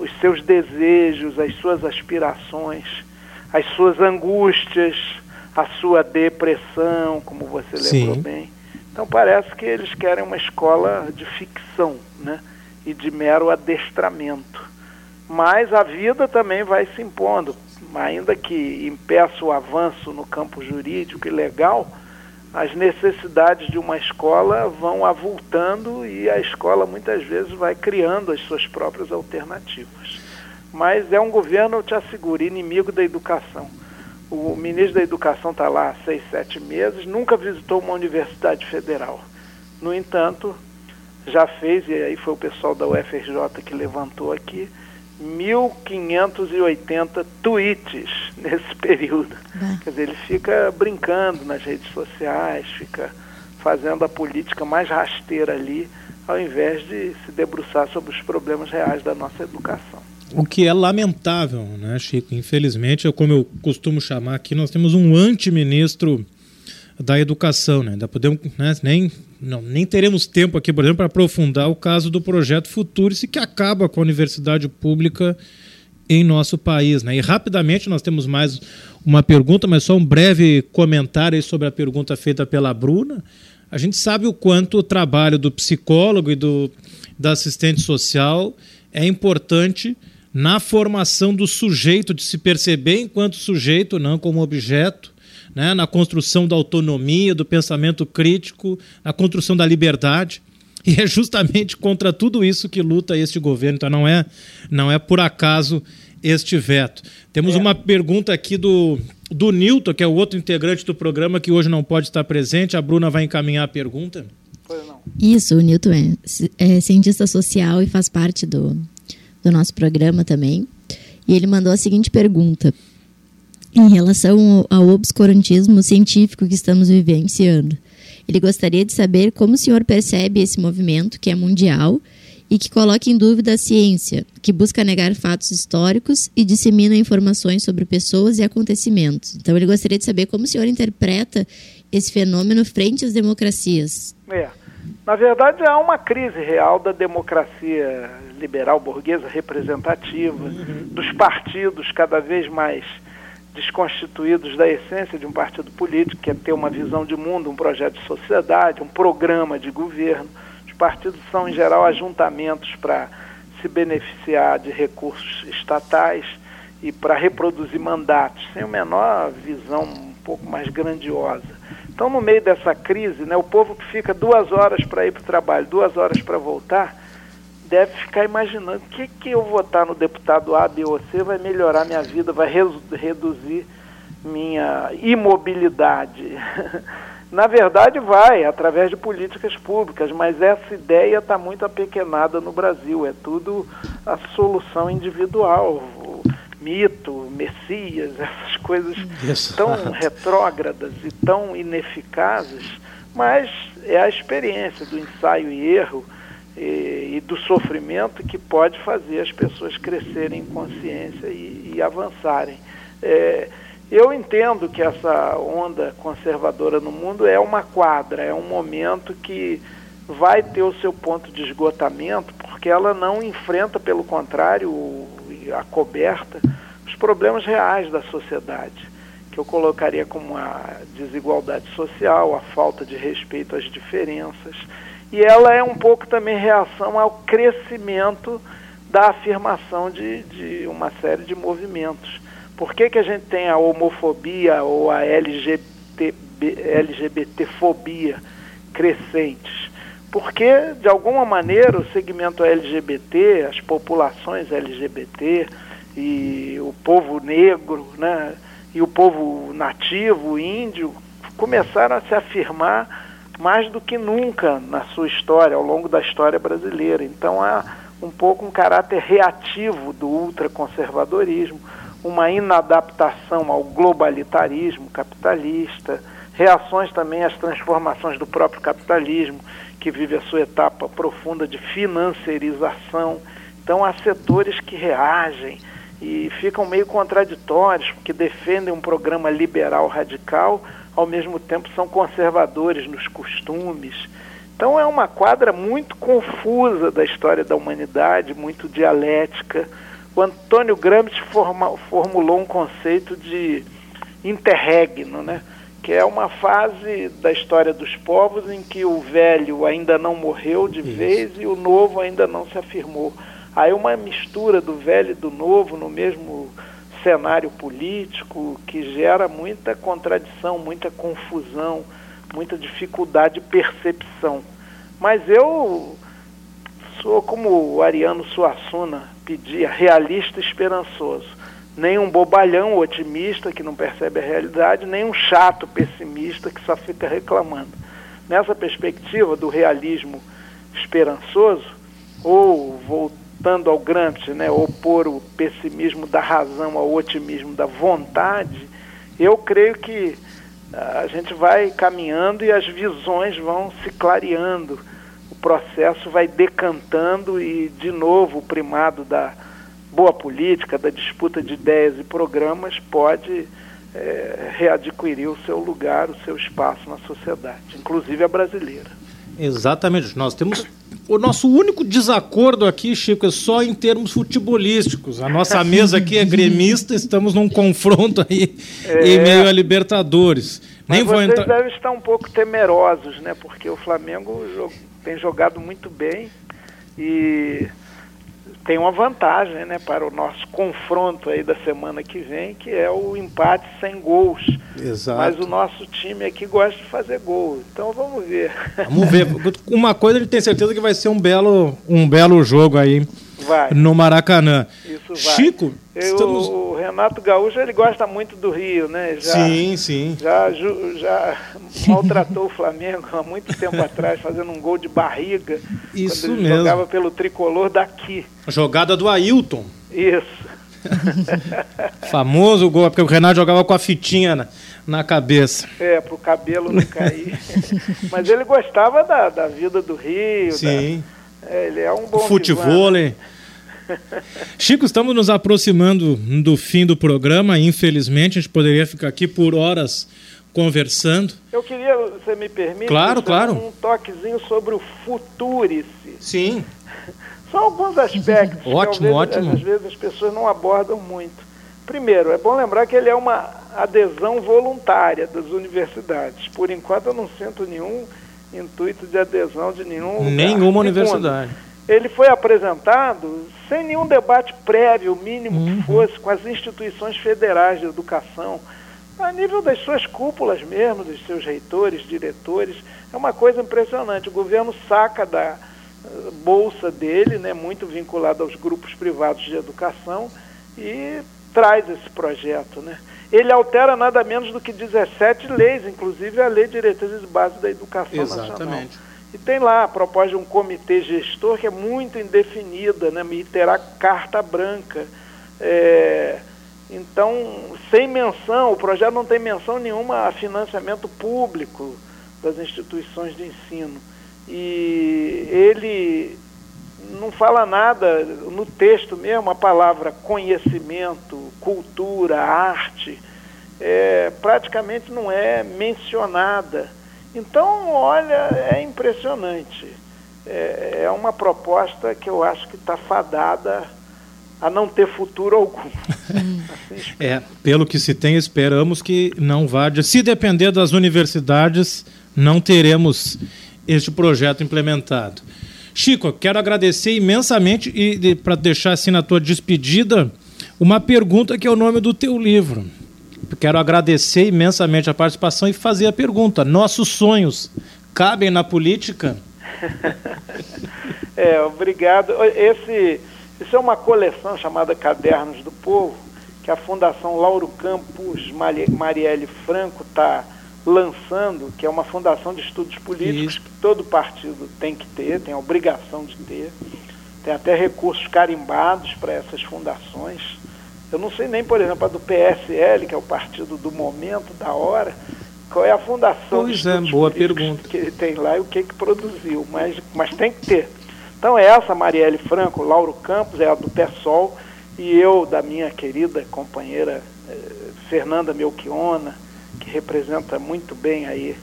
S3: os seus desejos, as suas aspirações, as suas angústias a sua depressão, como você lembrou Sim. bem. Então parece que eles querem uma escola de ficção, né? E de mero adestramento. Mas a vida também vai se impondo, ainda que impeça o avanço no campo jurídico e legal, as necessidades de uma escola vão avultando e a escola muitas vezes vai criando as suas próprias alternativas. Mas é um governo, eu te asseguro, inimigo da educação o ministro da Educação está lá há seis, sete meses, nunca visitou uma universidade federal. No entanto, já fez, e aí foi o pessoal da UFRJ que levantou aqui, 1.580 tweets [laughs] nesse período. Quer dizer, ele fica brincando nas redes sociais, fica fazendo a política mais rasteira ali, ao invés de se debruçar sobre os problemas reais da nossa educação.
S1: O que é lamentável, né, Chico? Infelizmente, é como eu costumo chamar aqui, nós temos um antiministro da educação, né? Ainda podemos, né, nem, não, nem teremos tempo aqui, por exemplo, para aprofundar o caso do projeto Futurice, que acaba com a universidade pública em nosso país, né? E rapidamente nós temos mais uma pergunta, mas só um breve comentário sobre a pergunta feita pela Bruna. A gente sabe o quanto o trabalho do psicólogo e do da assistente social é importante na formação do sujeito, de se perceber enquanto sujeito, não como objeto, né? na construção da autonomia, do pensamento crítico, na construção da liberdade. [laughs] E é justamente contra tudo isso que luta este governo. Então não é, não é por acaso este veto. Temos é. uma pergunta aqui do, do Nilton, que é o outro integrante do programa que hoje não pode estar presente. A Bruna vai encaminhar a pergunta.
S2: Isso, o Nilton é, é cientista social e faz parte do, do nosso programa também. E ele mandou a seguinte pergunta: em relação ao obscurantismo científico que estamos vivenciando. Ele gostaria de saber como o senhor percebe esse movimento que é mundial e que coloca em dúvida a ciência, que busca negar fatos históricos e dissemina informações sobre pessoas e acontecimentos. Então, ele gostaria de saber como o senhor interpreta esse fenômeno frente às democracias.
S3: É. Na verdade, há uma crise real da democracia liberal burguesa representativa, uhum. dos partidos cada vez mais desconstituídos da essência de um partido político, que é ter uma visão de mundo, um projeto de sociedade, um programa de governo. Os partidos são, em geral, ajuntamentos para se beneficiar de recursos estatais e para reproduzir mandatos, sem a menor visão um pouco mais grandiosa. Então, no meio dessa crise, né, o povo que fica duas horas para ir para o trabalho, duas horas para voltar, deve ficar imaginando o que, que eu votar no deputado A, B ou C vai melhorar minha vida, vai reduzir minha imobilidade. [laughs] Na verdade, vai, através de políticas públicas, mas essa ideia está muito apequenada no Brasil. É tudo a solução individual mito, Messias, [laughs] essas coisas Isso. tão retrógradas e tão ineficazes, mas é a experiência do ensaio e erro e, e do sofrimento que pode fazer as pessoas crescerem em consciência e, e avançarem. É, eu entendo que essa onda conservadora no mundo é uma quadra, é um momento que vai ter o seu ponto de esgotamento, porque ela não enfrenta, pelo contrário, a coberta os problemas reais da sociedade, que eu colocaria como a desigualdade social, a falta de respeito às diferenças. E ela é um pouco também reação ao crescimento da afirmação de, de uma série de movimentos. Por que, que a gente tem a homofobia ou a LGBT, LGBTfobia crescentes? Porque, de alguma maneira, o segmento LGBT, as populações LGBT e o povo negro, né, e o povo nativo, índio, começaram a se afirmar mais do que nunca na sua história, ao longo da história brasileira. Então há um pouco um caráter reativo do ultraconservadorismo, uma inadaptação ao globalitarismo capitalista, reações também às transformações do próprio capitalismo, que vive a sua etapa profunda de financiarização. Então, há setores que reagem e ficam meio contraditórios, porque defendem um programa liberal radical, ao mesmo tempo são conservadores nos costumes. Então, é uma quadra muito confusa da história da humanidade, muito dialética. O Antônio Gramsci forma, formulou um conceito de interregno, né? que é uma fase da história dos povos em que o velho ainda não morreu de Isso. vez e o novo ainda não se afirmou. Aí uma mistura do velho e do novo no mesmo cenário político que gera muita contradição, muita confusão, muita dificuldade de percepção. Mas eu sou como o Ariano Suassuna pedia, realista esperançoso nem um bobalhão otimista que não percebe a realidade, nem um chato pessimista que só fica reclamando. Nessa perspectiva do realismo esperançoso, ou voltando ao Gramsci, né, opor o pessimismo da razão ao otimismo da vontade, eu creio que ah, a gente vai caminhando e as visões vão se clareando, o processo vai decantando e, de novo, o primado da boa política, da disputa de ideias e programas, pode é, readquirir o seu lugar, o seu espaço na sociedade, inclusive a brasileira.
S1: Exatamente. Nós temos o nosso único desacordo aqui, Chico, é só em termos futebolísticos. A nossa [laughs] mesa aqui é gremista, estamos num confronto aí é, em meio a Libertadores.
S3: Mas Nem vocês entrar... devem estar um pouco temerosos, né? Porque o Flamengo tem jogado muito bem e tem uma vantagem né, para o nosso confronto aí da semana que vem, que é o empate sem gols.
S1: Exato.
S3: Mas o nosso time aqui gosta de fazer gol. Então vamos ver.
S1: Vamos ver. [laughs] Uma coisa ele tem certeza que vai ser um belo, um belo jogo aí
S3: vai.
S1: no Maracanã.
S3: Isso vai.
S1: Chico,
S3: Eu, estamos... o Renato Gaúcho ele gosta muito do Rio, né?
S1: Já, sim, sim.
S3: Já, já [laughs] maltratou o Flamengo há muito tempo [laughs] atrás, fazendo um gol de barriga.
S1: Isso
S3: quando ele
S1: mesmo.
S3: Jogava pelo tricolor daqui.
S1: Jogada do Ailton.
S3: Isso. [laughs]
S1: Famoso gol, porque o Renato jogava com a fitinha na, na cabeça.
S3: É, para o cabelo não cair. Mas ele gostava da, da vida do Rio.
S1: Sim.
S3: Da, é, ele é um bom
S1: Futebol, né? Chico, estamos nos aproximando do fim do programa. Infelizmente, a gente poderia ficar aqui por horas conversando.
S3: Eu queria, você me permite,
S1: claro, claro.
S3: um toquezinho sobre o Futurice.
S1: Sim. [laughs]
S3: São alguns aspectos
S1: ótimo,
S3: que
S1: ótimo.
S3: às vezes as pessoas não abordam muito. Primeiro, é bom lembrar que ele é uma adesão voluntária das universidades. Por enquanto, eu não sinto nenhum intuito de adesão de nenhum lugar.
S1: Nenhuma Segundo, universidade.
S3: Ele foi apresentado sem nenhum debate prévio, mínimo uhum. que fosse, com as instituições federais de educação, a nível das suas cúpulas mesmo, dos seus reitores, diretores. É uma coisa impressionante. O governo saca da uh, bolsa dele, né, muito vinculado aos grupos privados de educação, e traz esse projeto. Né? Ele altera nada menos do que 17 leis, inclusive a Lei de Diretrizes de Base da Educação
S1: Exatamente.
S3: Nacional. E tem lá a proposta de um comitê gestor que é muito indefinida, né? e terá carta branca. É, então, sem menção, o projeto não tem menção nenhuma a financiamento público das instituições de ensino. E ele não fala nada no texto mesmo, a palavra conhecimento, cultura, arte, é, praticamente não é mencionada. Então, olha, é impressionante. É, é uma proposta que eu acho que está fadada a não ter futuro algum. [laughs]
S1: é, pelo que se tem, esperamos que não vá. Se depender das universidades, não teremos este projeto implementado. Chico, quero agradecer imensamente e de, para deixar assim na tua despedida uma pergunta que é o nome do teu livro quero agradecer imensamente a participação e fazer a pergunta: nossos sonhos cabem na política? [laughs]
S3: é, obrigado. Esse, isso é uma coleção chamada Cadernos do Povo, que a Fundação Lauro Campos Marielle Franco está lançando, que é uma fundação de estudos políticos isso. que todo partido tem que ter, tem a obrigação de ter. tem até recursos carimbados para essas fundações. Eu não sei nem, por exemplo, a do PSL, que é o partido do momento, da hora, qual é a fundação
S1: pois é, boa pergunta.
S3: que ele tem lá e o que, que produziu, mas, mas tem que ter. Então essa, Marielle Franco, Lauro Campos, é a do PSOL, e eu, da minha querida companheira eh, Fernanda Melchiona, que representa muito bem aí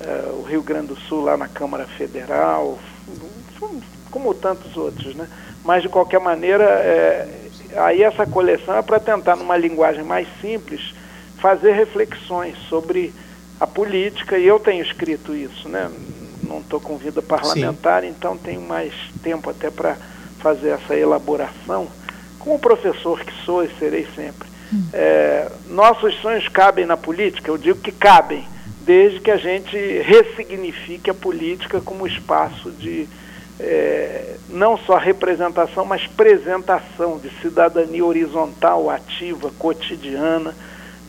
S3: eh, o Rio Grande do Sul lá na Câmara Federal, como tantos outros, né? Mas de qualquer maneira, eh, aí essa coleção é para tentar, numa linguagem mais simples, fazer reflexões sobre a política, e eu tenho escrito isso, né? Não estou com vida parlamentar, Sim. então tenho mais tempo até para fazer essa elaboração. Como professor que sou e serei sempre, hum. é, nossos sonhos cabem na política? Eu digo que cabem, desde que a gente ressignifique a política como espaço de é, não só representação, mas apresentação de cidadania horizontal, ativa, cotidiana,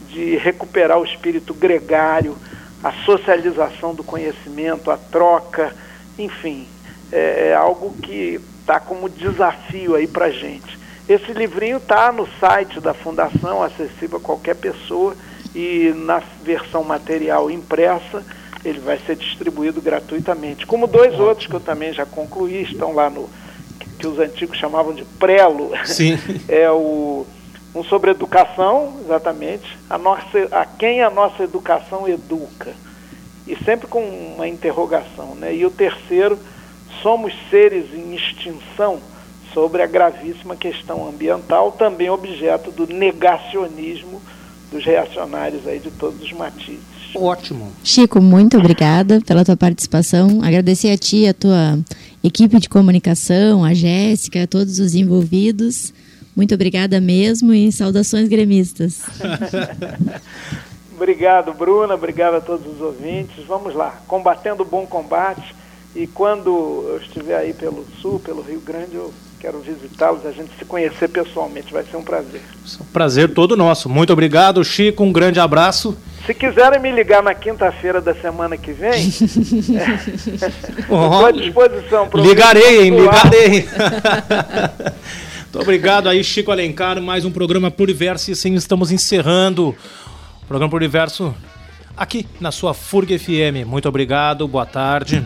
S3: de recuperar o espírito gregário, a socialização do conhecimento, a troca, enfim, é, é algo que está como desafio aí para gente. Esse livrinho está no site da Fundação, acessível a qualquer pessoa, e na versão material impressa ele vai ser distribuído gratuitamente. Como dois outros que eu também já concluí, estão lá no que, os antigos chamavam de prelo.
S1: Sim. [laughs]
S3: é o um sobre educação, exatamente, a, nossa, a quem a nossa educação educa. E sempre com uma interrogação. Né? E o terceiro, somos seres em extinção sobre a gravíssima questão ambiental, também objeto do negacionismo dos reacionários aí de todos os matizes.
S1: Ótimo.
S2: Chico, muito obrigada pela tua participação. Agradecer a ti, a tua equipe de comunicação, a Jéssica, a todos os envolvidos. Muito obrigada mesmo e saudações gremistas. [laughs]
S3: Obrigado, Bruna. Obrigado a todos os ouvintes. Vamos lá, combatendo o bom combate. E quando eu estiver aí pelo Sul, pelo Rio Grande, eu quero visitá-los, a gente se conhecer pessoalmente. Vai ser um prazer.
S1: Um prazer todo nosso. Muito obrigado, Chico. Um grande abraço.
S3: Se quiserem me ligar na quinta-feira da semana que vem, estou [laughs] é, à disposição.
S1: Ligarei, hein? Ligarei. [laughs] Muito obrigado aí, Chico Alencar. Mais um programa Pluriverso. E assim estamos encerrando o programa Pluriverso aqui na sua FURG FM. Muito obrigado, boa tarde.